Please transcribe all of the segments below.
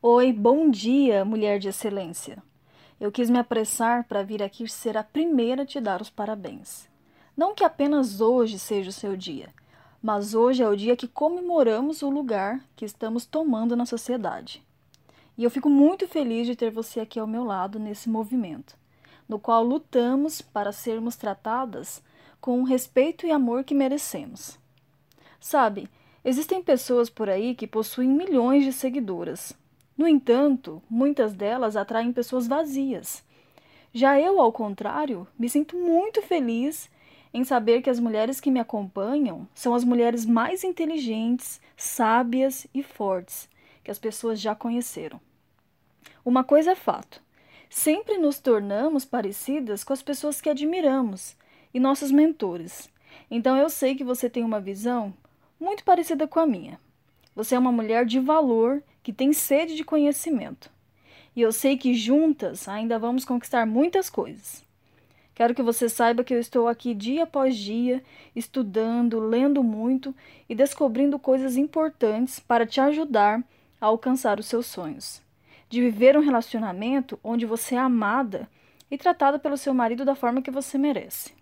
Oi, bom dia, mulher de excelência. Eu quis me apressar para vir aqui ser a primeira a te dar os parabéns. Não que apenas hoje seja o seu dia, mas hoje é o dia que comemoramos o lugar que estamos tomando na sociedade. E eu fico muito feliz de ter você aqui ao meu lado nesse movimento, no qual lutamos para sermos tratadas com o respeito e amor que merecemos. Sabe, existem pessoas por aí que possuem milhões de seguidoras. No entanto, muitas delas atraem pessoas vazias. Já eu, ao contrário, me sinto muito feliz em saber que as mulheres que me acompanham são as mulheres mais inteligentes, sábias e fortes que as pessoas já conheceram. Uma coisa é fato: sempre nos tornamos parecidas com as pessoas que admiramos e nossos mentores. Então eu sei que você tem uma visão muito parecida com a minha. Você é uma mulher de valor que tem sede de conhecimento. E eu sei que juntas ainda vamos conquistar muitas coisas. Quero que você saiba que eu estou aqui dia após dia, estudando, lendo muito e descobrindo coisas importantes para te ajudar a alcançar os seus sonhos. De viver um relacionamento onde você é amada e tratada pelo seu marido da forma que você merece.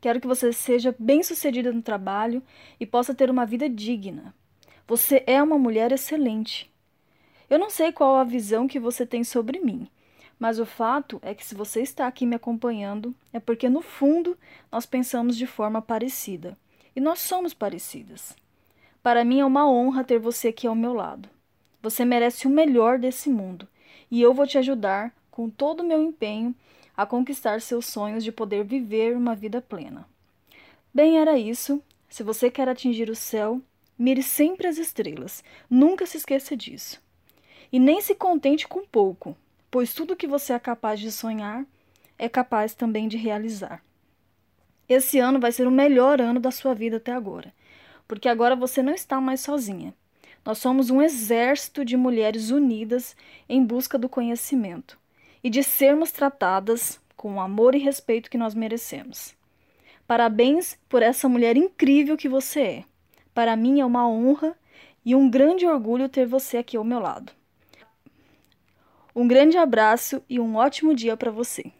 Quero que você seja bem-sucedida no trabalho e possa ter uma vida digna. Você é uma mulher excelente. Eu não sei qual a visão que você tem sobre mim, mas o fato é que se você está aqui me acompanhando, é porque no fundo nós pensamos de forma parecida. E nós somos parecidas. Para mim é uma honra ter você aqui ao meu lado. Você merece o melhor desse mundo, e eu vou te ajudar com todo o meu empenho a conquistar seus sonhos de poder viver uma vida plena. Bem, era isso. Se você quer atingir o céu, mire sempre as estrelas. Nunca se esqueça disso. E nem se contente com pouco, pois tudo que você é capaz de sonhar é capaz também de realizar. Esse ano vai ser o melhor ano da sua vida até agora, porque agora você não está mais sozinha. Nós somos um exército de mulheres unidas em busca do conhecimento e de sermos tratadas com o amor e respeito que nós merecemos. Parabéns por essa mulher incrível que você é. Para mim é uma honra e um grande orgulho ter você aqui ao meu lado. Um grande abraço e um ótimo dia para você.